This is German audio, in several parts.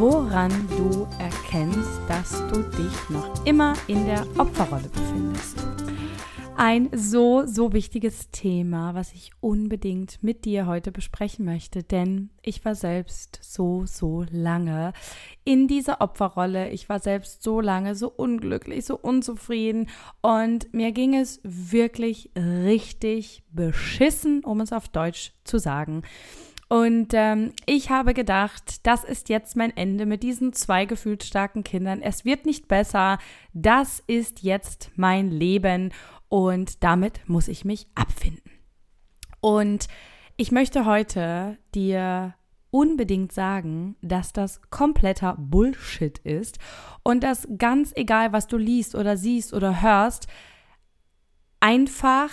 Woran du erkennst, dass du dich noch immer in der Opferrolle befindest. Ein so, so wichtiges Thema, was ich unbedingt mit dir heute besprechen möchte, denn ich war selbst so, so lange in dieser Opferrolle. Ich war selbst so lange so unglücklich, so unzufrieden und mir ging es wirklich richtig beschissen, um es auf Deutsch zu sagen. Und ähm, ich habe gedacht, das ist jetzt mein Ende mit diesen zwei gefühlsstarken Kindern. Es wird nicht besser. Das ist jetzt mein Leben und damit muss ich mich abfinden. Und ich möchte heute dir unbedingt sagen, dass das kompletter Bullshit ist und dass ganz egal, was du liest oder siehst oder hörst, einfach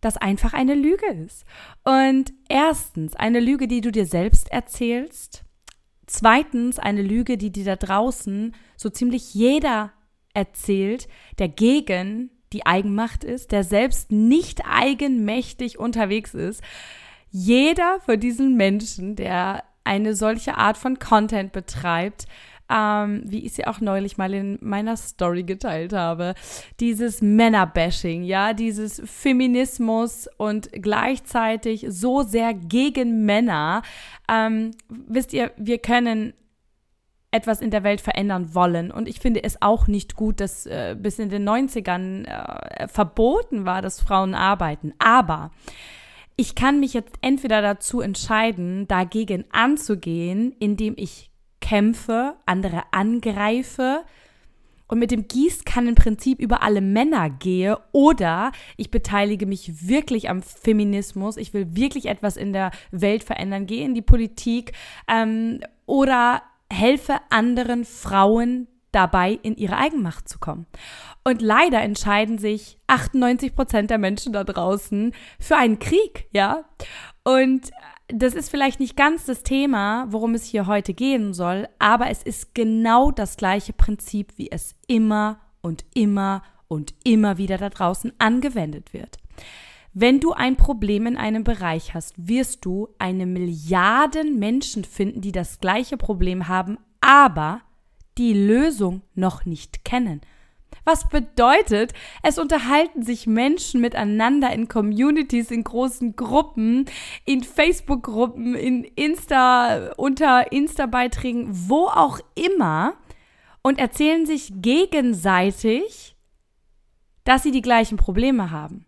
das einfach eine Lüge ist. Und erstens eine Lüge, die du dir selbst erzählst. Zweitens eine Lüge, die dir da draußen so ziemlich jeder erzählt, der gegen die Eigenmacht ist, der selbst nicht eigenmächtig unterwegs ist. Jeder von diesen Menschen, der eine solche Art von Content betreibt, ähm, wie ich sie auch neulich mal in meiner Story geteilt habe, dieses Männerbashing, ja, dieses Feminismus und gleichzeitig so sehr gegen Männer. Ähm, wisst ihr, wir können etwas in der Welt verändern wollen. Und ich finde es auch nicht gut, dass äh, bis in den 90ern äh, verboten war, dass Frauen arbeiten. Aber ich kann mich jetzt entweder dazu entscheiden, dagegen anzugehen, indem ich kämpfe, andere angreife und mit dem Gießkannenprinzip über alle Männer gehe oder ich beteilige mich wirklich am Feminismus, ich will wirklich etwas in der Welt verändern, gehe in die Politik ähm, oder helfe anderen Frauen dabei, in ihre Eigenmacht zu kommen. Und leider entscheiden sich 98 Prozent der Menschen da draußen für einen Krieg, ja. Und das ist vielleicht nicht ganz das Thema, worum es hier heute gehen soll, aber es ist genau das gleiche Prinzip, wie es immer und immer und immer wieder da draußen angewendet wird. Wenn du ein Problem in einem Bereich hast, wirst du eine Milliarden Menschen finden, die das gleiche Problem haben, aber die Lösung noch nicht kennen. Was bedeutet, es unterhalten sich Menschen miteinander in Communities, in großen Gruppen, in Facebook-Gruppen, in Insta, unter Insta-Beiträgen, wo auch immer und erzählen sich gegenseitig, dass sie die gleichen Probleme haben.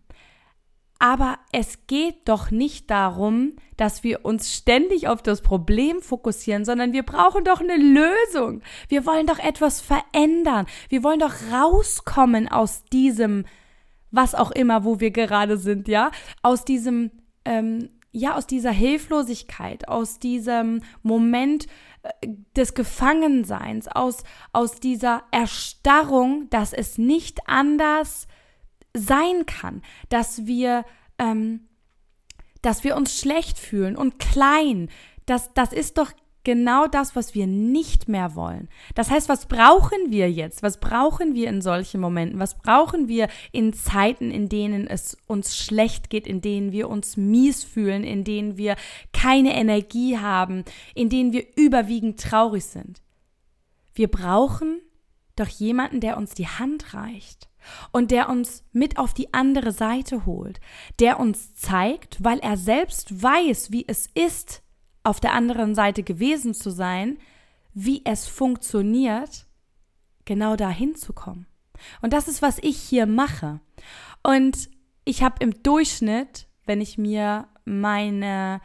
Aber es geht doch nicht darum, dass wir uns ständig auf das Problem fokussieren, sondern wir brauchen doch eine Lösung. Wir wollen doch etwas verändern. Wir wollen doch rauskommen aus diesem, was auch immer, wo wir gerade sind, ja, aus diesem, ähm, ja, aus dieser Hilflosigkeit, aus diesem Moment äh, des Gefangenseins, aus, aus dieser Erstarrung, dass es nicht anders sein kann, dass wir, ähm, dass wir uns schlecht fühlen und klein. Das, das ist doch genau das, was wir nicht mehr wollen. Das heißt, was brauchen wir jetzt? Was brauchen wir in solchen Momenten? Was brauchen wir in Zeiten, in denen es uns schlecht geht, in denen wir uns mies fühlen, in denen wir keine Energie haben, in denen wir überwiegend traurig sind? Wir brauchen doch jemanden, der uns die Hand reicht und der uns mit auf die andere Seite holt, der uns zeigt, weil er selbst weiß, wie es ist, auf der anderen Seite gewesen zu sein, wie es funktioniert, genau dahin zu kommen. Und das ist, was ich hier mache. Und ich habe im Durchschnitt, wenn ich mir meine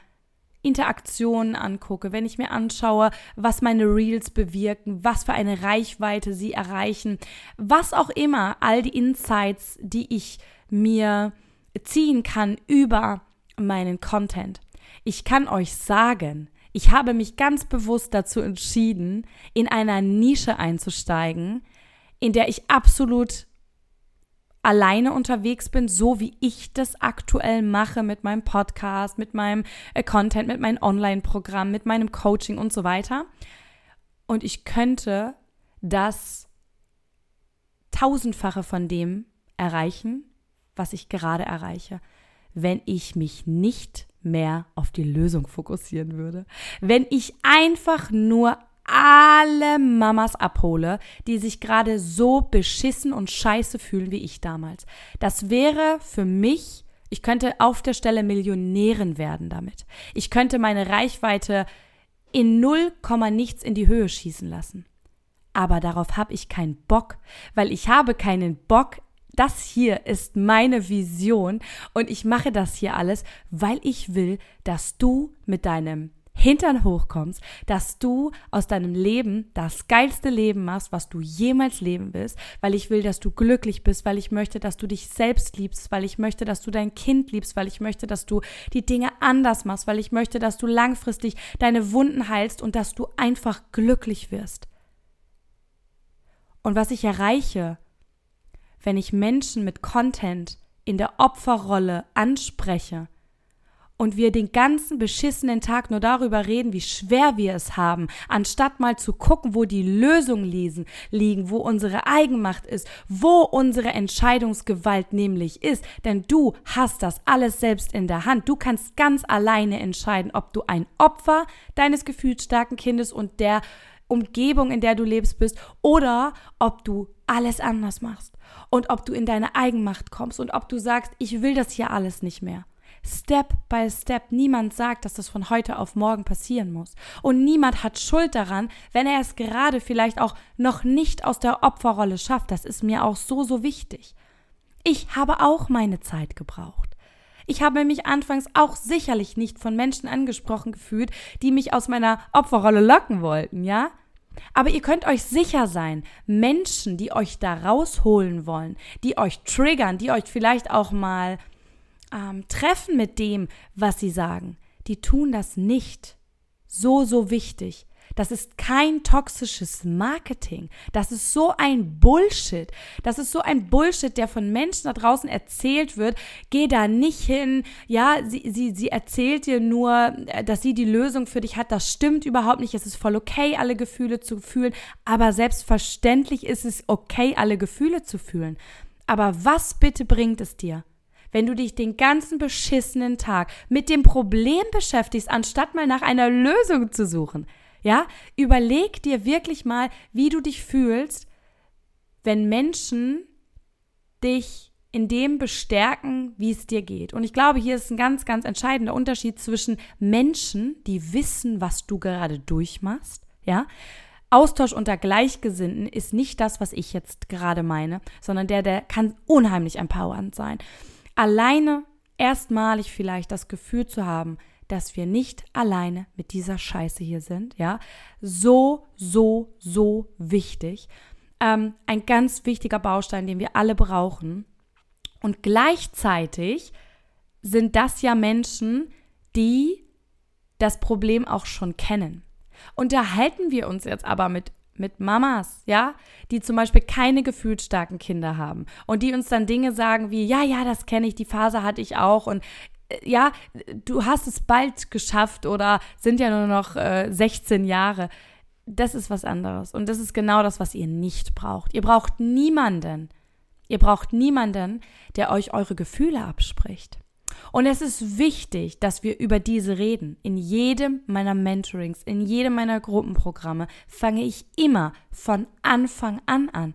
Interaktionen angucke, wenn ich mir anschaue, was meine Reels bewirken, was für eine Reichweite sie erreichen, was auch immer, all die Insights, die ich mir ziehen kann über meinen Content. Ich kann euch sagen, Ich habe mich ganz bewusst dazu entschieden, in einer Nische einzusteigen, in der ich absolut alleine unterwegs bin, so wie ich das aktuell mache mit meinem Podcast, mit meinem äh, Content, mit meinem Online-Programm, mit meinem Coaching und so weiter. Und ich könnte das tausendfache von dem erreichen, was ich gerade erreiche, wenn ich mich nicht mehr auf die Lösung fokussieren würde. Wenn ich einfach nur alle Mamas abhole, die sich gerade so beschissen und scheiße fühlen wie ich damals. Das wäre für mich, ich könnte auf der Stelle Millionärin werden damit. Ich könnte meine Reichweite in null Komma nichts in die Höhe schießen lassen. Aber darauf habe ich keinen Bock, weil ich habe keinen Bock, das hier ist meine Vision und ich mache das hier alles, weil ich will, dass du mit deinem Hintern hochkommst, dass du aus deinem Leben das geilste Leben machst, was du jemals leben willst, weil ich will, dass du glücklich bist, weil ich möchte, dass du dich selbst liebst, weil ich möchte, dass du dein Kind liebst, weil ich möchte, dass du die Dinge anders machst, weil ich möchte, dass du langfristig deine Wunden heilst und dass du einfach glücklich wirst. Und was ich erreiche, wenn ich Menschen mit Content in der Opferrolle anspreche und wir den ganzen beschissenen Tag nur darüber reden, wie schwer wir es haben, anstatt mal zu gucken, wo die Lösungen liegen, wo unsere Eigenmacht ist, wo unsere Entscheidungsgewalt nämlich ist. Denn du hast das alles selbst in der Hand. Du kannst ganz alleine entscheiden, ob du ein Opfer deines gefühlsstarken Kindes und der Umgebung, in der du lebst, bist, oder ob du alles anders machst und ob du in deine Eigenmacht kommst und ob du sagst, ich will das hier alles nicht mehr. Step by Step. Niemand sagt, dass das von heute auf morgen passieren muss. Und niemand hat Schuld daran, wenn er es gerade vielleicht auch noch nicht aus der Opferrolle schafft. Das ist mir auch so, so wichtig. Ich habe auch meine Zeit gebraucht. Ich habe mich anfangs auch sicherlich nicht von Menschen angesprochen gefühlt, die mich aus meiner Opferrolle locken wollten, ja? Aber ihr könnt euch sicher sein, Menschen, die euch da rausholen wollen, die euch triggern, die euch vielleicht auch mal ähm, treffen mit dem, was sie sagen, die tun das nicht. So, so wichtig. Das ist kein toxisches Marketing. Das ist so ein Bullshit. Das ist so ein Bullshit, der von Menschen da draußen erzählt wird. Geh da nicht hin. Ja, sie, sie, sie erzählt dir nur, äh, dass sie die Lösung für dich hat. Das stimmt überhaupt nicht. Es ist voll okay, alle Gefühle zu fühlen. Aber selbstverständlich ist es okay, alle Gefühle zu fühlen. Aber was bitte bringt es dir? Wenn du dich den ganzen beschissenen Tag mit dem Problem beschäftigst, anstatt mal nach einer Lösung zu suchen. Ja, überleg dir wirklich mal, wie du dich fühlst, wenn Menschen dich in dem bestärken, wie es dir geht. Und ich glaube, hier ist ein ganz, ganz entscheidender Unterschied zwischen Menschen, die wissen, was du gerade durchmachst, ja. Austausch unter Gleichgesinnten ist nicht das, was ich jetzt gerade meine, sondern der, der kann unheimlich empowernd sein. Alleine erstmalig vielleicht das Gefühl zu haben, dass wir nicht alleine mit dieser Scheiße hier sind, ja, so, so, so wichtig. Ähm, ein ganz wichtiger Baustein, den wir alle brauchen. Und gleichzeitig sind das ja Menschen, die das Problem auch schon kennen. Unterhalten wir uns jetzt aber mit mit Mamas, ja, die zum Beispiel keine gefühlsstarken Kinder haben und die uns dann Dinge sagen wie, ja, ja, das kenne ich, die Phase hatte ich auch und äh, ja, du hast es bald geschafft oder sind ja nur noch äh, 16 Jahre. Das ist was anderes. Und das ist genau das, was ihr nicht braucht. Ihr braucht niemanden. Ihr braucht niemanden, der euch eure Gefühle abspricht. Und es ist wichtig, dass wir über diese reden. In jedem meiner Mentorings, in jedem meiner Gruppenprogramme fange ich immer von Anfang an an.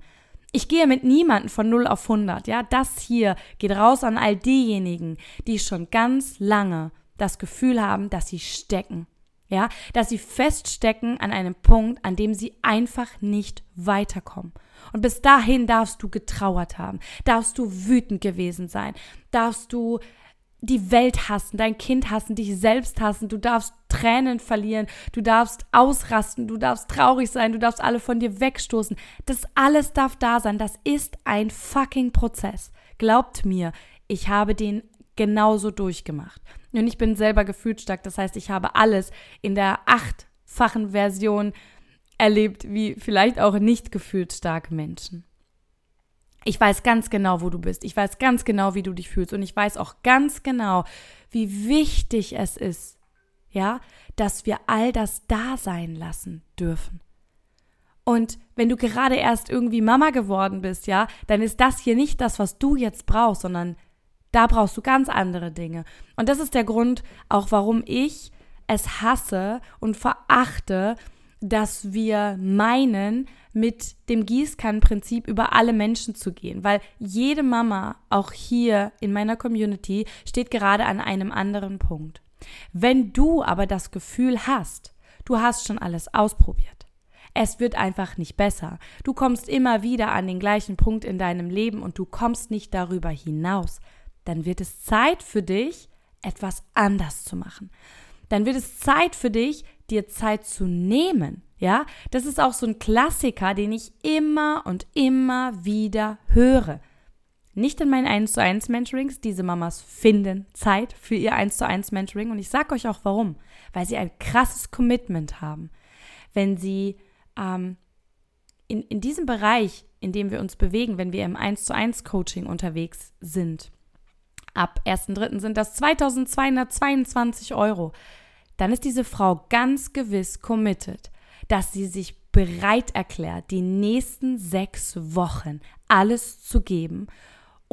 Ich gehe mit niemandem von 0 auf 100. Ja, das hier geht raus an all diejenigen, die schon ganz lange das Gefühl haben, dass sie stecken. Ja, dass sie feststecken an einem Punkt, an dem sie einfach nicht weiterkommen. Und bis dahin darfst du getrauert haben, darfst du wütend gewesen sein, darfst du die Welt hassen, dein Kind hassen, dich selbst hassen, du darfst Tränen verlieren, du darfst ausrasten, du darfst traurig sein, du darfst alle von dir wegstoßen. Das alles darf da sein. Das ist ein fucking Prozess. Glaubt mir, ich habe den genauso durchgemacht. Und ich bin selber gefühlsstark, das heißt, ich habe alles in der achtfachen Version erlebt, wie vielleicht auch nicht gefühlsstarke Menschen. Ich weiß ganz genau, wo du bist. Ich weiß ganz genau, wie du dich fühlst. Und ich weiß auch ganz genau, wie wichtig es ist, ja, dass wir all das da sein lassen dürfen. Und wenn du gerade erst irgendwie Mama geworden bist, ja, dann ist das hier nicht das, was du jetzt brauchst, sondern da brauchst du ganz andere Dinge. Und das ist der Grund auch, warum ich es hasse und verachte, dass wir meinen, mit dem Gießkannenprinzip über alle Menschen zu gehen, weil jede Mama, auch hier in meiner Community, steht gerade an einem anderen Punkt. Wenn du aber das Gefühl hast, du hast schon alles ausprobiert, es wird einfach nicht besser, du kommst immer wieder an den gleichen Punkt in deinem Leben und du kommst nicht darüber hinaus, dann wird es Zeit für dich, etwas anders zu machen. Dann wird es Zeit für dich, dir Zeit zu nehmen. Ja, das ist auch so ein Klassiker, den ich immer und immer wieder höre. Nicht in meinen 1 zu 1 Mentorings. Diese Mamas finden Zeit für ihr 1 zu 1 Mentoring. Und ich sage euch auch warum. Weil sie ein krasses Commitment haben. Wenn sie ähm, in, in diesem Bereich, in dem wir uns bewegen, wenn wir im 1 zu 1 Coaching unterwegs sind, ab 1.3. sind das 2222 Euro, dann ist diese Frau ganz gewiss committed, dass sie sich bereit erklärt, die nächsten sechs Wochen alles zu geben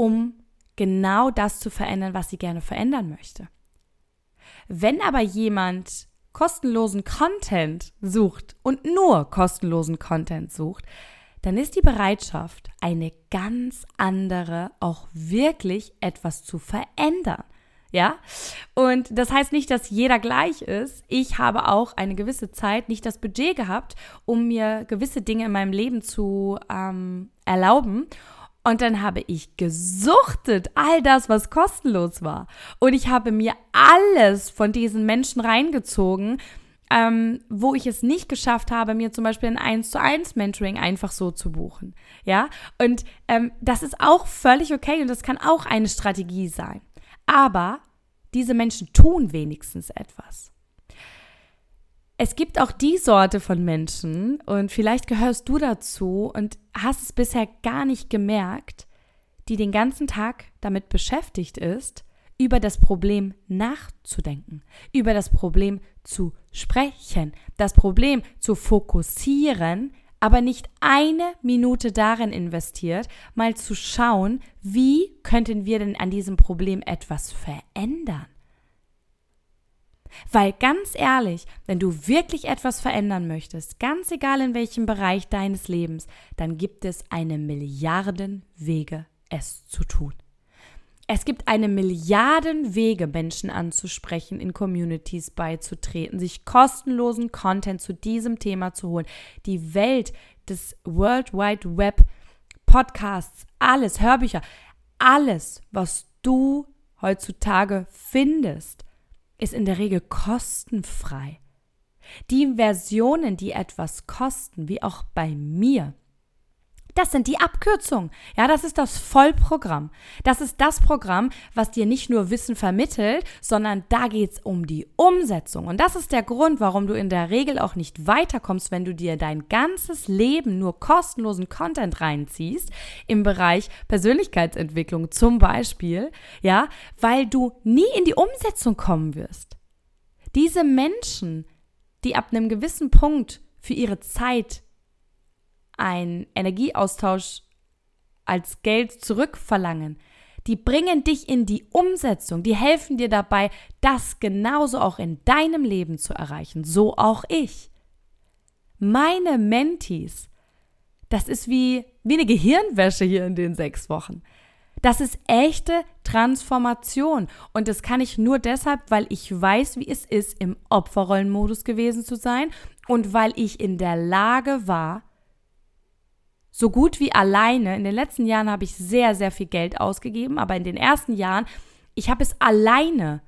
um genau das zu verändern, was sie gerne verändern möchte. Wenn aber jemand kostenlosen Content sucht und nur kostenlosen Content sucht, dann ist die Bereitschaft eine ganz andere, auch wirklich etwas zu verändern. Ja? Und das heißt nicht, dass jeder gleich ist. Ich habe auch eine gewisse Zeit nicht das Budget gehabt, um mir gewisse Dinge in meinem Leben zu ähm, erlauben. Und dann habe ich gesuchtet, all das, was kostenlos war. Und ich habe mir alles von diesen Menschen reingezogen, ähm, wo ich es nicht geschafft habe, mir zum Beispiel ein 1 zu 1 Mentoring einfach so zu buchen. Ja, und ähm, das ist auch völlig okay und das kann auch eine Strategie sein. Aber diese Menschen tun wenigstens etwas. Es gibt auch die Sorte von Menschen, und vielleicht gehörst du dazu und hast es bisher gar nicht gemerkt, die den ganzen Tag damit beschäftigt ist, über das Problem nachzudenken, über das Problem zu sprechen, das Problem zu fokussieren, aber nicht eine Minute darin investiert, mal zu schauen, wie könnten wir denn an diesem Problem etwas verändern. Weil ganz ehrlich, wenn du wirklich etwas verändern möchtest, ganz egal in welchem Bereich deines Lebens, dann gibt es eine Milliarden Wege, es zu tun. Es gibt eine Milliarden Wege, Menschen anzusprechen, in Communities beizutreten, sich kostenlosen Content zu diesem Thema zu holen. Die Welt des World Wide Web, Podcasts, alles, Hörbücher, alles, was du heutzutage findest, ist in der Regel kostenfrei. Die Versionen, die etwas kosten, wie auch bei mir, das sind die Abkürzungen. Ja, das ist das Vollprogramm. Das ist das Programm, was dir nicht nur Wissen vermittelt, sondern da geht es um die Umsetzung. Und das ist der Grund, warum du in der Regel auch nicht weiterkommst, wenn du dir dein ganzes Leben nur kostenlosen Content reinziehst, im Bereich Persönlichkeitsentwicklung zum Beispiel, ja, weil du nie in die Umsetzung kommen wirst. Diese Menschen, die ab einem gewissen Punkt für ihre Zeit einen Energieaustausch als Geld zurückverlangen, die bringen dich in die Umsetzung, die helfen dir dabei, das genauso auch in deinem Leben zu erreichen, so auch ich. Meine Mentis, das ist wie, wie eine Gehirnwäsche hier in den sechs Wochen. Das ist echte Transformation. Und das kann ich nur deshalb, weil ich weiß, wie es ist, im Opferrollenmodus gewesen zu sein und weil ich in der Lage war, so gut wie alleine, in den letzten Jahren habe ich sehr, sehr viel Geld ausgegeben, aber in den ersten Jahren, ich habe es alleine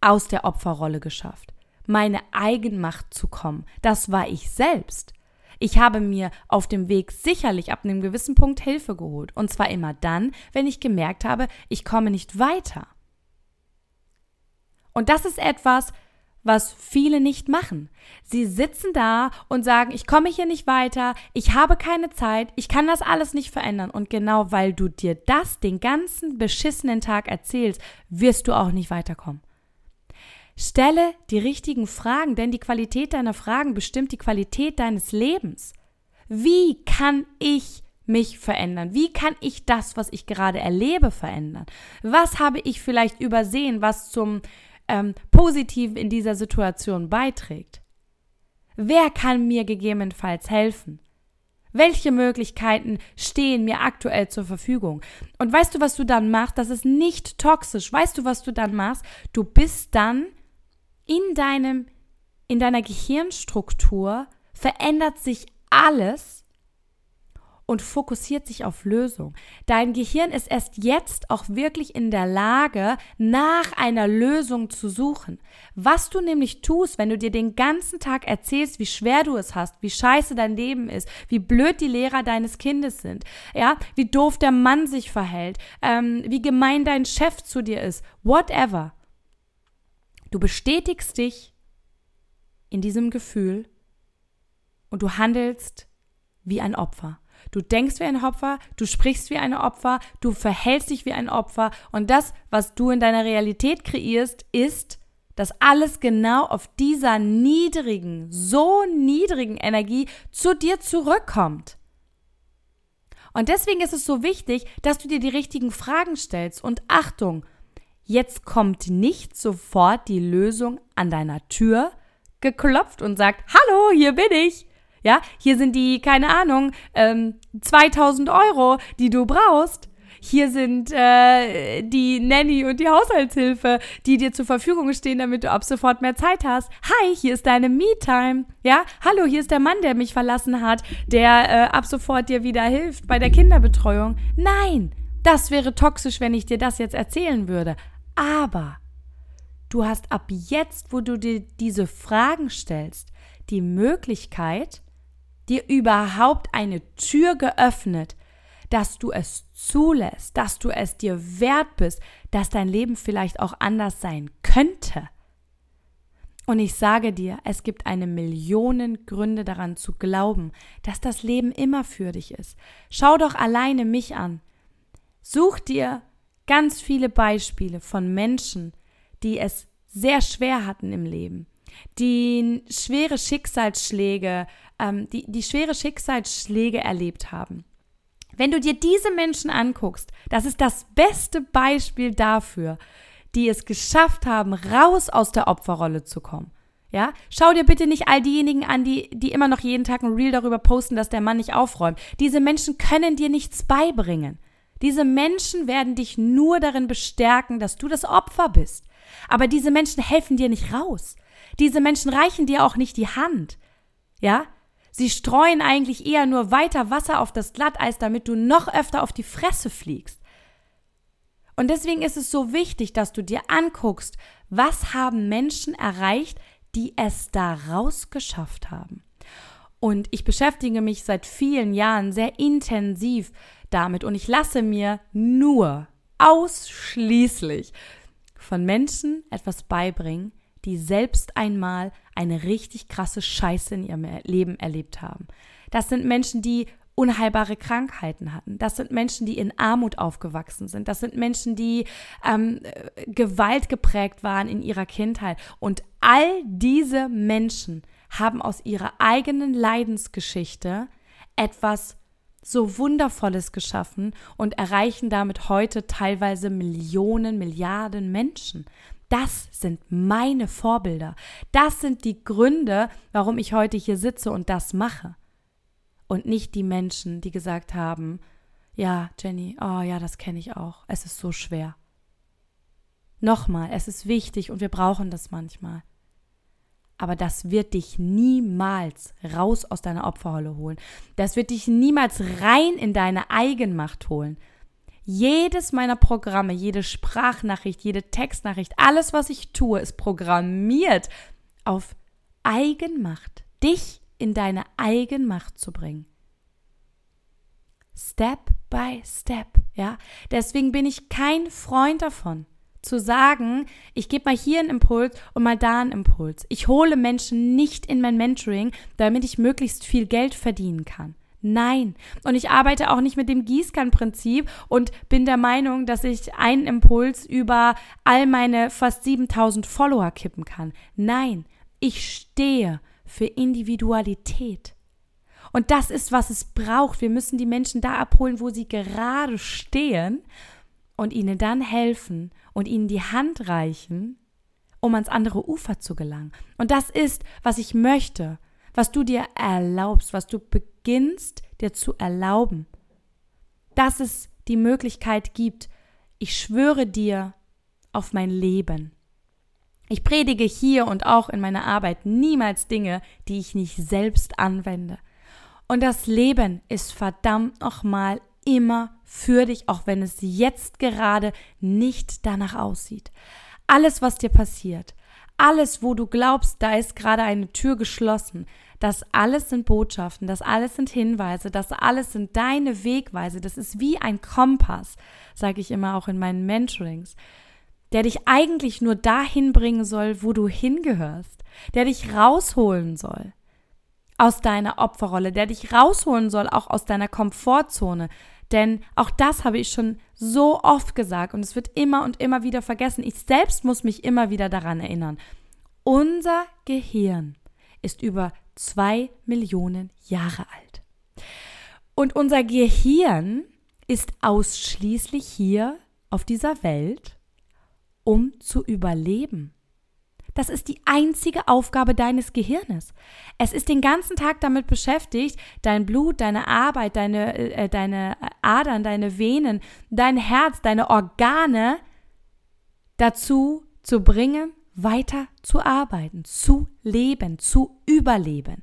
aus der Opferrolle geschafft, meine Eigenmacht zu kommen. Das war ich selbst. Ich habe mir auf dem Weg sicherlich ab einem gewissen Punkt Hilfe geholt. Und zwar immer dann, wenn ich gemerkt habe, ich komme nicht weiter. Und das ist etwas, was viele nicht machen. Sie sitzen da und sagen, ich komme hier nicht weiter, ich habe keine Zeit, ich kann das alles nicht verändern. Und genau weil du dir das den ganzen beschissenen Tag erzählst, wirst du auch nicht weiterkommen. Stelle die richtigen Fragen, denn die Qualität deiner Fragen bestimmt die Qualität deines Lebens. Wie kann ich mich verändern? Wie kann ich das, was ich gerade erlebe, verändern? Was habe ich vielleicht übersehen, was zum ähm, Positiven in dieser Situation beiträgt? Wer kann mir gegebenenfalls helfen? Welche Möglichkeiten stehen mir aktuell zur Verfügung? Und weißt du, was du dann machst? Das ist nicht toxisch. Weißt du, was du dann machst? Du bist dann in deinem, in deiner Gehirnstruktur verändert sich alles und fokussiert sich auf Lösung. Dein Gehirn ist erst jetzt auch wirklich in der Lage, nach einer Lösung zu suchen. Was du nämlich tust, wenn du dir den ganzen Tag erzählst, wie schwer du es hast, wie scheiße dein Leben ist, wie blöd die Lehrer deines Kindes sind, ja, wie doof der Mann sich verhält, ähm, wie gemein dein Chef zu dir ist, whatever. Du bestätigst dich in diesem Gefühl und du handelst wie ein Opfer. Du denkst wie ein Opfer, du sprichst wie ein Opfer, du verhältst dich wie ein Opfer und das, was du in deiner Realität kreierst, ist, dass alles genau auf dieser niedrigen, so niedrigen Energie zu dir zurückkommt. Und deswegen ist es so wichtig, dass du dir die richtigen Fragen stellst. Und Achtung, Jetzt kommt nicht sofort die Lösung an deiner Tür geklopft und sagt, hallo, hier bin ich. Ja, hier sind die, keine Ahnung, ähm, 2000 Euro, die du brauchst. Hier sind äh, die Nanny und die Haushaltshilfe, die dir zur Verfügung stehen, damit du ab sofort mehr Zeit hast. Hi, hier ist deine Me-Time. Ja, hallo, hier ist der Mann, der mich verlassen hat, der äh, ab sofort dir wieder hilft bei der Kinderbetreuung. Nein, das wäre toxisch, wenn ich dir das jetzt erzählen würde. Aber du hast ab jetzt, wo du dir diese Fragen stellst, die Möglichkeit, dir überhaupt eine Tür geöffnet, dass du es zulässt, dass du es dir wert bist, dass dein Leben vielleicht auch anders sein könnte. Und ich sage dir, es gibt eine Million Gründe daran zu glauben, dass das Leben immer für dich ist. Schau doch alleine mich an. Such dir ganz viele Beispiele von Menschen, die es sehr schwer hatten im Leben, die schwere Schicksalsschläge, ähm, die, die schwere Schicksalsschläge erlebt haben. Wenn du dir diese Menschen anguckst, das ist das beste Beispiel dafür, die es geschafft haben, raus aus der Opferrolle zu kommen. Ja, schau dir bitte nicht all diejenigen an, die, die immer noch jeden Tag ein Reel darüber posten, dass der Mann nicht aufräumt. Diese Menschen können dir nichts beibringen. Diese Menschen werden dich nur darin bestärken, dass du das Opfer bist. Aber diese Menschen helfen dir nicht raus. Diese Menschen reichen dir auch nicht die Hand. Ja? Sie streuen eigentlich eher nur weiter Wasser auf das Glatteis, damit du noch öfter auf die Fresse fliegst. Und deswegen ist es so wichtig, dass du dir anguckst, was haben Menschen erreicht, die es da rausgeschafft haben. Und ich beschäftige mich seit vielen Jahren sehr intensiv damit und ich lasse mir nur ausschließlich von Menschen etwas beibringen, die selbst einmal eine richtig krasse Scheiße in ihrem Leben erlebt haben. Das sind Menschen, die unheilbare Krankheiten hatten. Das sind Menschen, die in Armut aufgewachsen sind. Das sind Menschen, die ähm, Gewalt geprägt waren in ihrer Kindheit. Und all diese Menschen haben aus ihrer eigenen Leidensgeschichte etwas so Wundervolles geschaffen und erreichen damit heute teilweise Millionen, Milliarden Menschen. Das sind meine Vorbilder. Das sind die Gründe, warum ich heute hier sitze und das mache. Und nicht die Menschen, die gesagt haben, ja, Jenny, oh ja, das kenne ich auch. Es ist so schwer. Nochmal, es ist wichtig und wir brauchen das manchmal aber das wird dich niemals raus aus deiner Opferrolle holen. Das wird dich niemals rein in deine Eigenmacht holen. Jedes meiner Programme, jede Sprachnachricht, jede Textnachricht, alles, was ich tue, ist programmiert auf Eigenmacht, dich in deine Eigenmacht zu bringen. Step by Step, ja. Deswegen bin ich kein Freund davon, zu sagen, ich gebe mal hier einen Impuls und mal da einen Impuls. Ich hole Menschen nicht in mein Mentoring, damit ich möglichst viel Geld verdienen kann. Nein. Und ich arbeite auch nicht mit dem Gießkannenprinzip und bin der Meinung, dass ich einen Impuls über all meine fast 7000 Follower kippen kann. Nein. Ich stehe für Individualität. Und das ist, was es braucht. Wir müssen die Menschen da abholen, wo sie gerade stehen und ihnen dann helfen und ihnen die Hand reichen, um ans andere Ufer zu gelangen. Und das ist, was ich möchte, was du dir erlaubst, was du beginnst dir zu erlauben. Dass es die Möglichkeit gibt, ich schwöre dir auf mein Leben. Ich predige hier und auch in meiner Arbeit niemals Dinge, die ich nicht selbst anwende. Und das Leben ist verdammt nochmal immer für dich, auch wenn es jetzt gerade nicht danach aussieht. Alles, was dir passiert, alles, wo du glaubst, da ist gerade eine Tür geschlossen, das alles sind Botschaften, das alles sind Hinweise, das alles sind deine Wegweise, das ist wie ein Kompass, sage ich immer auch in meinen Mentorings, der dich eigentlich nur dahin bringen soll, wo du hingehörst, der dich rausholen soll aus deiner Opferrolle, der dich rausholen soll, auch aus deiner Komfortzone, denn auch das habe ich schon so oft gesagt und es wird immer und immer wieder vergessen. Ich selbst muss mich immer wieder daran erinnern. Unser Gehirn ist über zwei Millionen Jahre alt. Und unser Gehirn ist ausschließlich hier auf dieser Welt, um zu überleben. Das ist die einzige Aufgabe deines Gehirnes. Es ist den ganzen Tag damit beschäftigt, dein Blut, deine Arbeit, deine, äh, deine Adern, deine Venen, dein Herz, deine Organe dazu zu bringen, weiter zu arbeiten, zu leben, zu überleben.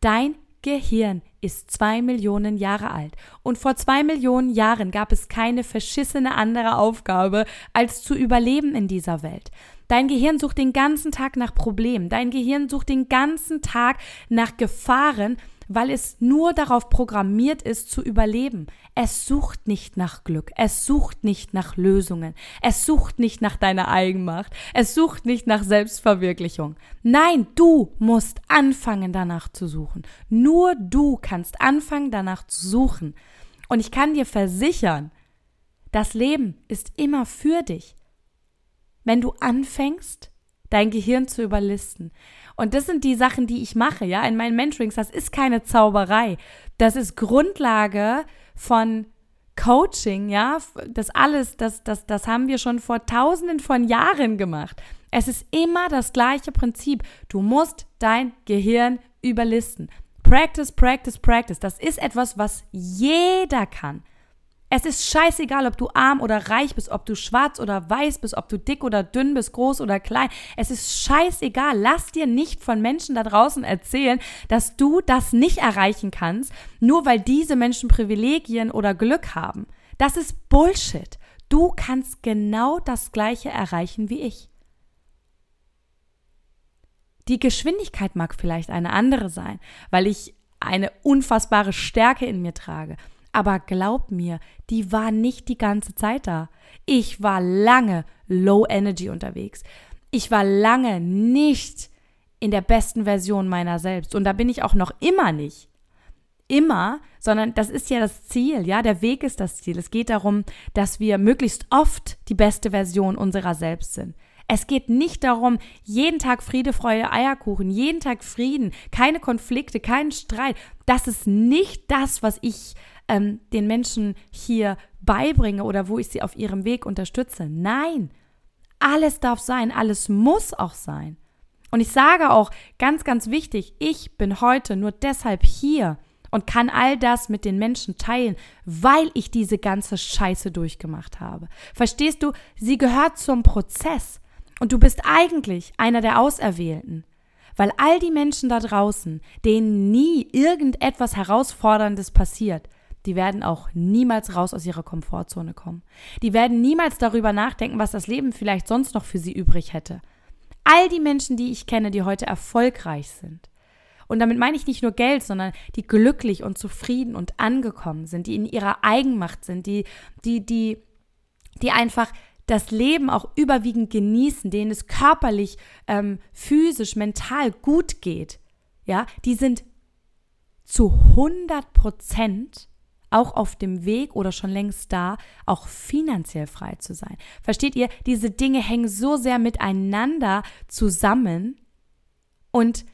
Dein Gehirn ist zwei Millionen Jahre alt. Und vor zwei Millionen Jahren gab es keine verschissene andere Aufgabe, als zu überleben in dieser Welt. Dein Gehirn sucht den ganzen Tag nach Problemen. Dein Gehirn sucht den ganzen Tag nach Gefahren, weil es nur darauf programmiert ist, zu überleben. Es sucht nicht nach Glück. Es sucht nicht nach Lösungen. Es sucht nicht nach deiner Eigenmacht. Es sucht nicht nach Selbstverwirklichung. Nein, du musst anfangen, danach zu suchen. Nur du kannst anfangen, danach zu suchen. Und ich kann dir versichern, das Leben ist immer für dich wenn du anfängst, dein Gehirn zu überlisten. Und das sind die Sachen, die ich mache, ja, in meinen Mentorings. Das ist keine Zauberei. Das ist Grundlage von Coaching, ja. Das alles, das, das, das haben wir schon vor tausenden von Jahren gemacht. Es ist immer das gleiche Prinzip. Du musst dein Gehirn überlisten. Practice, practice, practice. Das ist etwas, was jeder kann. Es ist scheißegal, ob du arm oder reich bist, ob du schwarz oder weiß bist, ob du dick oder dünn bist, groß oder klein. Es ist scheißegal. Lass dir nicht von Menschen da draußen erzählen, dass du das nicht erreichen kannst, nur weil diese Menschen Privilegien oder Glück haben. Das ist Bullshit. Du kannst genau das Gleiche erreichen wie ich. Die Geschwindigkeit mag vielleicht eine andere sein, weil ich eine unfassbare Stärke in mir trage. Aber glaub mir, die war nicht die ganze Zeit da. Ich war lange low energy unterwegs. Ich war lange nicht in der besten Version meiner selbst. Und da bin ich auch noch immer nicht. Immer, sondern das ist ja das Ziel, ja, der Weg ist das Ziel. Es geht darum, dass wir möglichst oft die beste Version unserer selbst sind. Es geht nicht darum, jeden Tag Friede, Freude, Eierkuchen, jeden Tag Frieden, keine Konflikte, keinen Streit. Das ist nicht das, was ich ähm, den Menschen hier beibringe oder wo ich sie auf ihrem Weg unterstütze. Nein, alles darf sein, alles muss auch sein. Und ich sage auch ganz, ganz wichtig, ich bin heute nur deshalb hier und kann all das mit den Menschen teilen, weil ich diese ganze Scheiße durchgemacht habe. Verstehst du? Sie gehört zum Prozess. Und du bist eigentlich einer der Auserwählten. Weil all die Menschen da draußen, denen nie irgendetwas Herausforderndes passiert, die werden auch niemals raus aus ihrer Komfortzone kommen. Die werden niemals darüber nachdenken, was das Leben vielleicht sonst noch für sie übrig hätte. All die Menschen, die ich kenne, die heute erfolgreich sind. Und damit meine ich nicht nur Geld, sondern die glücklich und zufrieden und angekommen sind, die in ihrer Eigenmacht sind, die, die, die, die einfach das Leben auch überwiegend genießen, denen es körperlich, ähm, physisch, mental gut geht, ja, die sind zu 100 Prozent auch auf dem Weg oder schon längst da, auch finanziell frei zu sein. Versteht ihr? Diese Dinge hängen so sehr miteinander zusammen und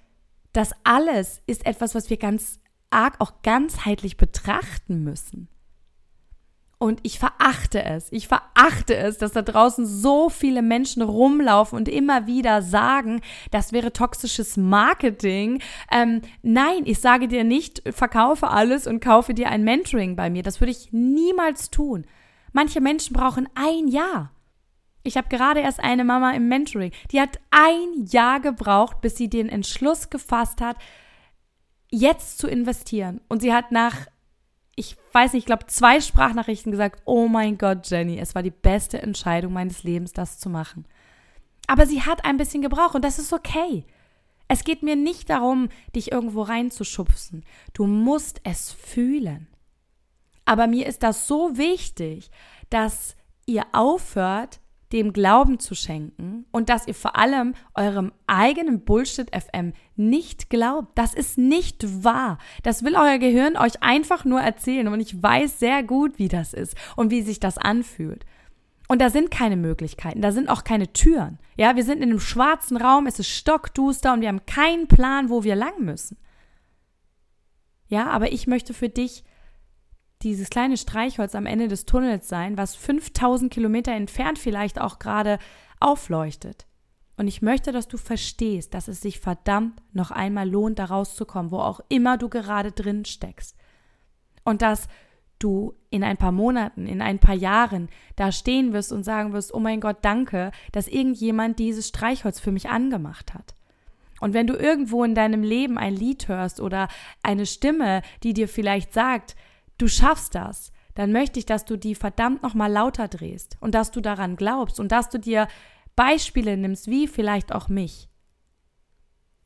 das alles ist etwas, was wir ganz arg auch ganzheitlich betrachten müssen. Und ich verachte es. Ich verachte es, dass da draußen so viele Menschen rumlaufen und immer wieder sagen, das wäre toxisches Marketing. Ähm, nein, ich sage dir nicht, verkaufe alles und kaufe dir ein Mentoring bei mir. Das würde ich niemals tun. Manche Menschen brauchen ein Jahr. Ich habe gerade erst eine Mama im Mentoring. Die hat ein Jahr gebraucht, bis sie den Entschluss gefasst hat, jetzt zu investieren. Und sie hat nach ich weiß nicht, ich glaube, zwei Sprachnachrichten gesagt, oh mein Gott, Jenny, es war die beste Entscheidung meines Lebens, das zu machen. Aber sie hat ein bisschen gebraucht und das ist okay. Es geht mir nicht darum, dich irgendwo reinzuschubsen. Du musst es fühlen. Aber mir ist das so wichtig, dass ihr aufhört, dem Glauben zu schenken und dass ihr vor allem eurem eigenen Bullshit FM nicht glaubt. Das ist nicht wahr. Das will euer Gehirn euch einfach nur erzählen und ich weiß sehr gut, wie das ist und wie sich das anfühlt. Und da sind keine Möglichkeiten, da sind auch keine Türen. Ja, wir sind in einem schwarzen Raum, es ist stockduster und wir haben keinen Plan, wo wir lang müssen. Ja, aber ich möchte für dich dieses kleine Streichholz am Ende des Tunnels sein, was 5000 Kilometer entfernt vielleicht auch gerade aufleuchtet. Und ich möchte, dass du verstehst, dass es sich verdammt noch einmal lohnt, da rauszukommen, wo auch immer du gerade drin steckst. Und dass du in ein paar Monaten, in ein paar Jahren da stehen wirst und sagen wirst, oh mein Gott, danke, dass irgendjemand dieses Streichholz für mich angemacht hat. Und wenn du irgendwo in deinem Leben ein Lied hörst oder eine Stimme, die dir vielleicht sagt, du schaffst das, dann möchte ich, dass du die verdammt nochmal lauter drehst und dass du daran glaubst und dass du dir Beispiele nimmst, wie vielleicht auch mich.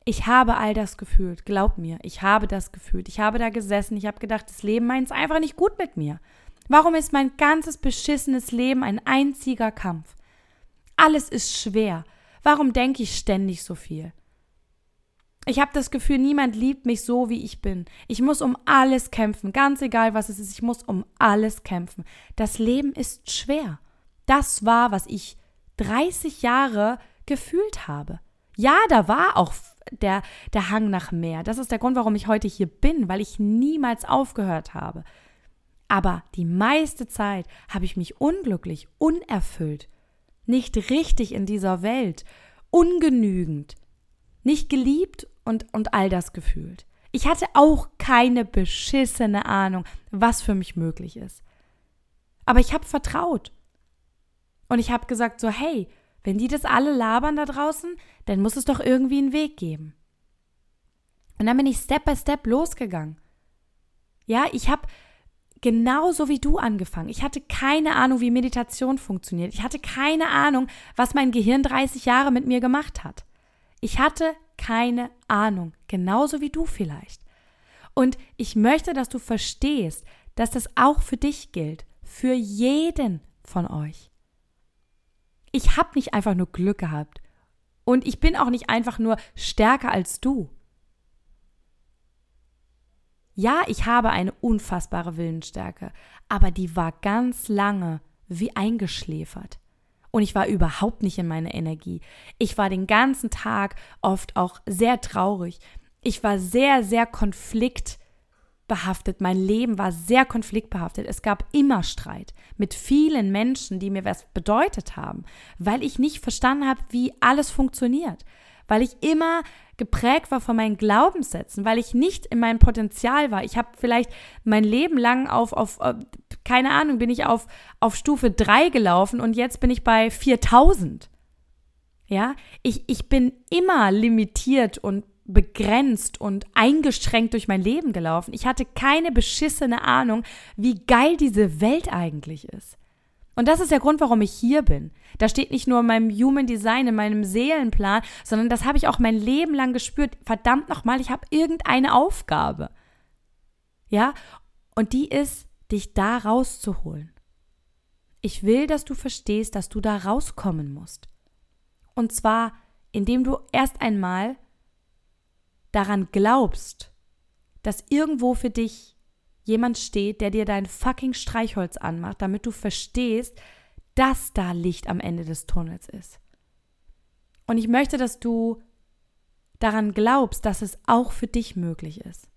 Ich habe all das gefühlt, glaub mir, ich habe das gefühlt. Ich habe da gesessen, ich habe gedacht, das Leben meint es einfach nicht gut mit mir. Warum ist mein ganzes beschissenes Leben ein einziger Kampf? Alles ist schwer. Warum denke ich ständig so viel? Ich habe das Gefühl, niemand liebt mich so, wie ich bin. Ich muss um alles kämpfen, ganz egal, was es ist. Ich muss um alles kämpfen. Das Leben ist schwer. Das war, was ich 30 Jahre gefühlt habe. Ja, da war auch der, der Hang nach mehr. Das ist der Grund, warum ich heute hier bin, weil ich niemals aufgehört habe. Aber die meiste Zeit habe ich mich unglücklich, unerfüllt, nicht richtig in dieser Welt, ungenügend, nicht geliebt und, und all das gefühlt. Ich hatte auch keine beschissene Ahnung, was für mich möglich ist. Aber ich habe vertraut. Und ich habe gesagt so, hey, wenn die das alle labern da draußen, dann muss es doch irgendwie einen Weg geben. Und dann bin ich Step by Step losgegangen. Ja, ich habe genauso wie du angefangen. Ich hatte keine Ahnung, wie Meditation funktioniert. Ich hatte keine Ahnung, was mein Gehirn 30 Jahre mit mir gemacht hat. Ich hatte keine Ahnung, genauso wie du vielleicht. Und ich möchte, dass du verstehst, dass das auch für dich gilt, für jeden von euch. Ich habe nicht einfach nur Glück gehabt und ich bin auch nicht einfach nur stärker als du. Ja, ich habe eine unfassbare Willensstärke, aber die war ganz lange wie eingeschläfert und ich war überhaupt nicht in meiner Energie. Ich war den ganzen Tag oft auch sehr traurig. Ich war sehr, sehr konfliktbehaftet. Mein Leben war sehr konfliktbehaftet. Es gab immer Streit mit vielen Menschen, die mir was bedeutet haben, weil ich nicht verstanden habe, wie alles funktioniert. Weil ich immer geprägt war von meinen Glaubenssätzen, weil ich nicht in meinem Potenzial war. Ich habe vielleicht mein Leben lang auf, auf, äh, keine Ahnung, bin ich auf, auf Stufe 3 gelaufen und jetzt bin ich bei 4000. Ja, ich, ich bin immer limitiert und begrenzt und eingeschränkt durch mein Leben gelaufen. Ich hatte keine beschissene Ahnung, wie geil diese Welt eigentlich ist. Und das ist der Grund, warum ich hier bin. Da steht nicht nur in meinem Human Design, in meinem Seelenplan, sondern das habe ich auch mein Leben lang gespürt. Verdammt nochmal, ich habe irgendeine Aufgabe. Ja, und die ist, dich da rauszuholen. Ich will, dass du verstehst, dass du da rauskommen musst. Und zwar, indem du erst einmal daran glaubst, dass irgendwo für dich jemand steht, der dir dein fucking Streichholz anmacht, damit du verstehst, dass da Licht am Ende des Tunnels ist. Und ich möchte, dass du daran glaubst, dass es auch für dich möglich ist.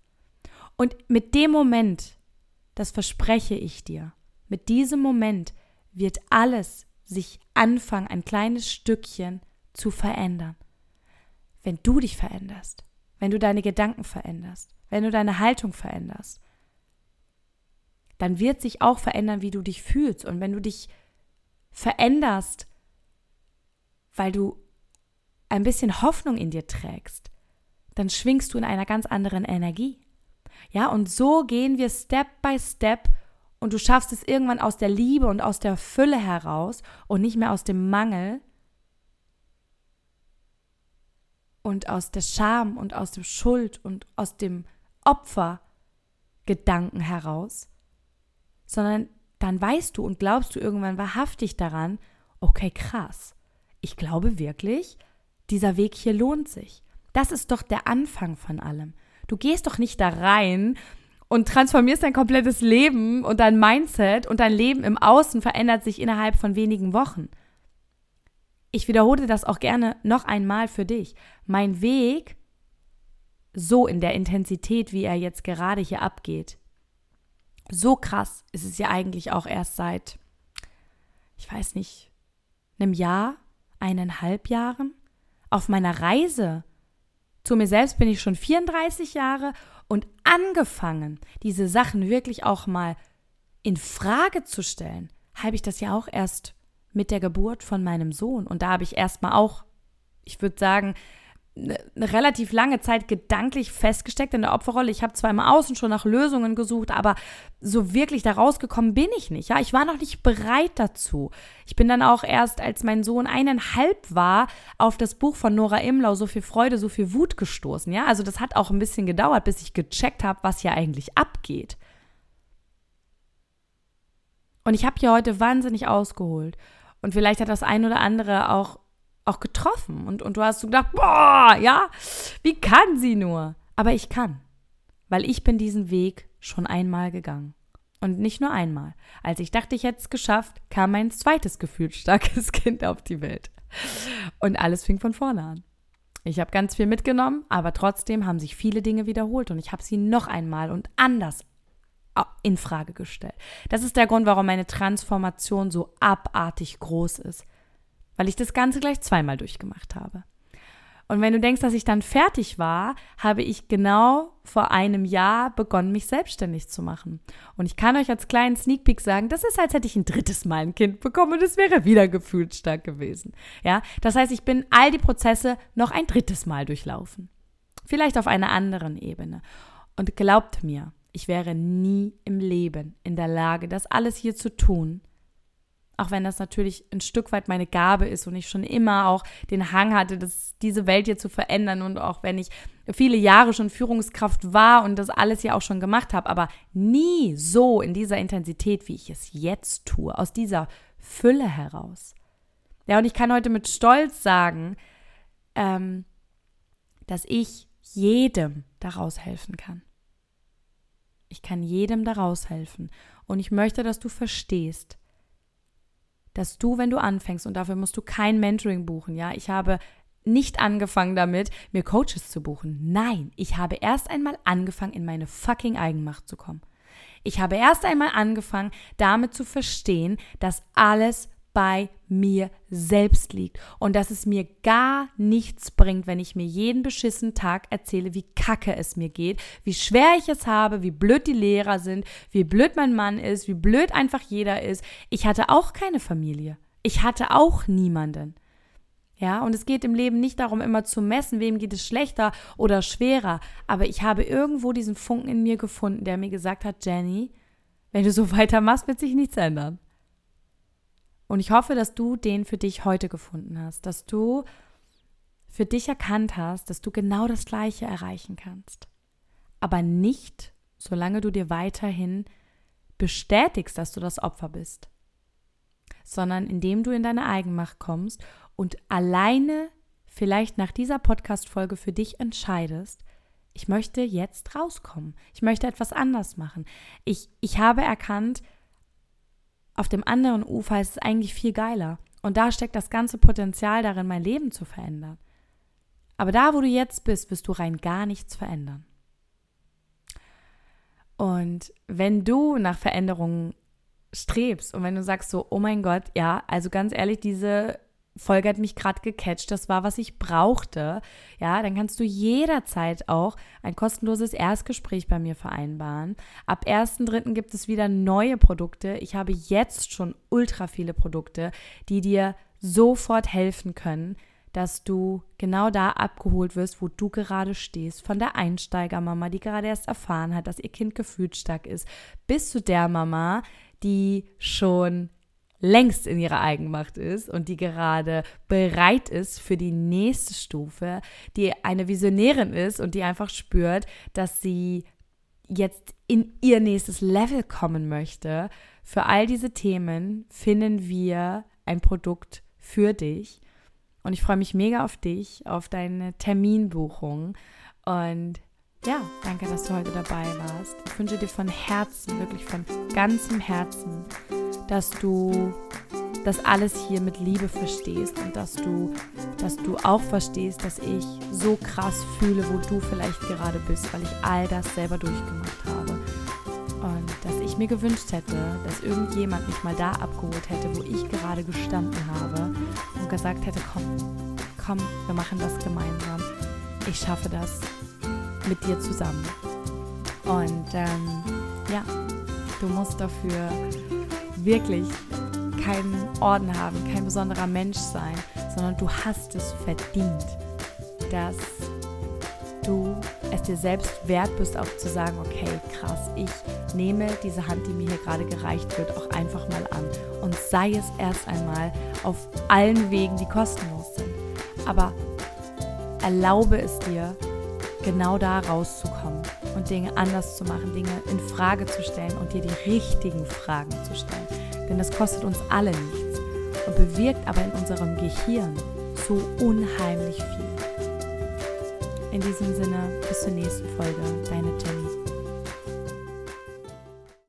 Und mit dem Moment, das verspreche ich dir, mit diesem Moment wird alles sich anfangen, ein kleines Stückchen zu verändern. Wenn du dich veränderst, wenn du deine Gedanken veränderst, wenn du deine Haltung veränderst, dann wird sich auch verändern, wie du dich fühlst. Und wenn du dich veränderst, weil du ein bisschen Hoffnung in dir trägst, dann schwingst du in einer ganz anderen Energie. Ja, und so gehen wir Step by Step und du schaffst es irgendwann aus der Liebe und aus der Fülle heraus und nicht mehr aus dem Mangel und aus der Scham und aus dem Schuld und aus dem Opfergedanken heraus, sondern dann weißt du und glaubst du irgendwann wahrhaftig daran, okay, krass, ich glaube wirklich, dieser Weg hier lohnt sich. Das ist doch der Anfang von allem. Du gehst doch nicht da rein und transformierst dein komplettes Leben und dein Mindset und dein Leben im Außen verändert sich innerhalb von wenigen Wochen. Ich wiederhole das auch gerne noch einmal für dich. Mein Weg, so in der Intensität, wie er jetzt gerade hier abgeht, so krass ist es ja eigentlich auch erst seit, ich weiß nicht, einem Jahr, eineinhalb Jahren. Auf meiner Reise zu mir selbst bin ich schon 34 Jahre und angefangen, diese Sachen wirklich auch mal in Frage zu stellen, habe ich das ja auch erst mit der Geburt von meinem Sohn. Und da habe ich erstmal auch, ich würde sagen, eine relativ lange Zeit gedanklich festgesteckt in der Opferrolle. Ich habe zwar im Außen schon nach Lösungen gesucht, aber so wirklich da rausgekommen bin ich nicht. Ja, ich war noch nicht bereit dazu. Ich bin dann auch erst, als mein Sohn eineinhalb war, auf das Buch von Nora Imlau so viel Freude, so viel Wut gestoßen. Ja, also das hat auch ein bisschen gedauert, bis ich gecheckt habe, was hier eigentlich abgeht. Und ich habe hier heute wahnsinnig ausgeholt. Und vielleicht hat das ein oder andere auch auch getroffen. Und, und du hast so gedacht, boah, ja, wie kann sie nur? Aber ich kann, weil ich bin diesen Weg schon einmal gegangen. Und nicht nur einmal. Als ich dachte, ich hätte es geschafft, kam mein zweites gefühlsstarkes Kind auf die Welt. Und alles fing von vorne an. Ich habe ganz viel mitgenommen, aber trotzdem haben sich viele Dinge wiederholt und ich habe sie noch einmal und anders in Frage gestellt. Das ist der Grund, warum meine Transformation so abartig groß ist weil ich das Ganze gleich zweimal durchgemacht habe. Und wenn du denkst, dass ich dann fertig war, habe ich genau vor einem Jahr begonnen, mich selbstständig zu machen. Und ich kann euch als kleinen Sneak Peek sagen, das ist, als hätte ich ein drittes Mal ein Kind bekommen und es wäre wieder gefühlt stark gewesen. Ja, das heißt, ich bin all die Prozesse noch ein drittes Mal durchlaufen. Vielleicht auf einer anderen Ebene. Und glaubt mir, ich wäre nie im Leben in der Lage, das alles hier zu tun, auch wenn das natürlich ein Stück weit meine Gabe ist und ich schon immer auch den Hang hatte, das, diese Welt hier zu verändern und auch wenn ich viele Jahre schon Führungskraft war und das alles ja auch schon gemacht habe, aber nie so in dieser Intensität, wie ich es jetzt tue, aus dieser Fülle heraus. Ja, und ich kann heute mit Stolz sagen, ähm, dass ich jedem daraus helfen kann. Ich kann jedem daraus helfen. Und ich möchte, dass du verstehst, dass du, wenn du anfängst, und dafür musst du kein Mentoring buchen, ja, ich habe nicht angefangen damit, mir Coaches zu buchen. Nein, ich habe erst einmal angefangen, in meine fucking Eigenmacht zu kommen. Ich habe erst einmal angefangen, damit zu verstehen, dass alles bei mir selbst liegt und dass es mir gar nichts bringt, wenn ich mir jeden beschissenen Tag erzähle, wie kacke es mir geht, wie schwer ich es habe, wie blöd die Lehrer sind, wie blöd mein Mann ist, wie blöd einfach jeder ist. Ich hatte auch keine Familie. Ich hatte auch niemanden. Ja, und es geht im Leben nicht darum, immer zu messen, wem geht es schlechter oder schwerer. Aber ich habe irgendwo diesen Funken in mir gefunden, der mir gesagt hat, Jenny, wenn du so weitermachst, wird sich nichts ändern. Und ich hoffe, dass du den für dich heute gefunden hast, dass du für dich erkannt hast, dass du genau das Gleiche erreichen kannst. Aber nicht, solange du dir weiterhin bestätigst, dass du das Opfer bist. sondern indem du in deine Eigenmacht kommst und alleine vielleicht nach dieser Podcast-Folge für dich entscheidest, ich möchte jetzt rauskommen. Ich möchte etwas anders machen. Ich, ich habe erkannt, auf dem anderen Ufer ist es eigentlich viel geiler. Und da steckt das ganze Potenzial darin, mein Leben zu verändern. Aber da, wo du jetzt bist, wirst du rein gar nichts verändern. Und wenn du nach Veränderungen strebst und wenn du sagst so, oh mein Gott, ja, also ganz ehrlich, diese Folge hat mich gerade gecatcht, das war, was ich brauchte, ja, dann kannst du jederzeit auch ein kostenloses Erstgespräch bei mir vereinbaren. Ab 1.3. gibt es wieder neue Produkte. Ich habe jetzt schon ultra viele Produkte, die dir sofort helfen können, dass du genau da abgeholt wirst, wo du gerade stehst. Von der Einsteigermama, die gerade erst erfahren hat, dass ihr Kind gefühlsstark ist, bis zu der Mama, die schon längst in ihrer Eigenmacht ist und die gerade bereit ist für die nächste Stufe, die eine Visionärin ist und die einfach spürt, dass sie jetzt in ihr nächstes Level kommen möchte. Für all diese Themen finden wir ein Produkt für dich. Und ich freue mich mega auf dich, auf deine Terminbuchung. Und ja, danke, dass du heute dabei warst. Ich wünsche dir von Herzen, wirklich von ganzem Herzen, dass du das alles hier mit Liebe verstehst und dass du, dass du auch verstehst, dass ich so krass fühle, wo du vielleicht gerade bist, weil ich all das selber durchgemacht habe. Und dass ich mir gewünscht hätte, dass irgendjemand mich mal da abgeholt hätte, wo ich gerade gestanden habe und gesagt hätte, komm, komm, wir machen das gemeinsam. Ich schaffe das mit dir zusammen. Und ähm, ja, du musst dafür wirklich keinen Orden haben, kein besonderer Mensch sein, sondern du hast es verdient, dass du es dir selbst wert bist, auch zu sagen, okay, krass, ich nehme diese Hand, die mir hier gerade gereicht wird, auch einfach mal an. Und sei es erst einmal auf allen Wegen, die kostenlos sind. Aber erlaube es dir, genau da rauszukommen und Dinge anders zu machen, Dinge in Frage zu stellen und dir die richtigen Fragen zu stellen. Denn das kostet uns alle nichts und bewirkt aber in unserem Gehirn so unheimlich viel. In diesem Sinne, bis zur nächsten Folge, deine Jenny.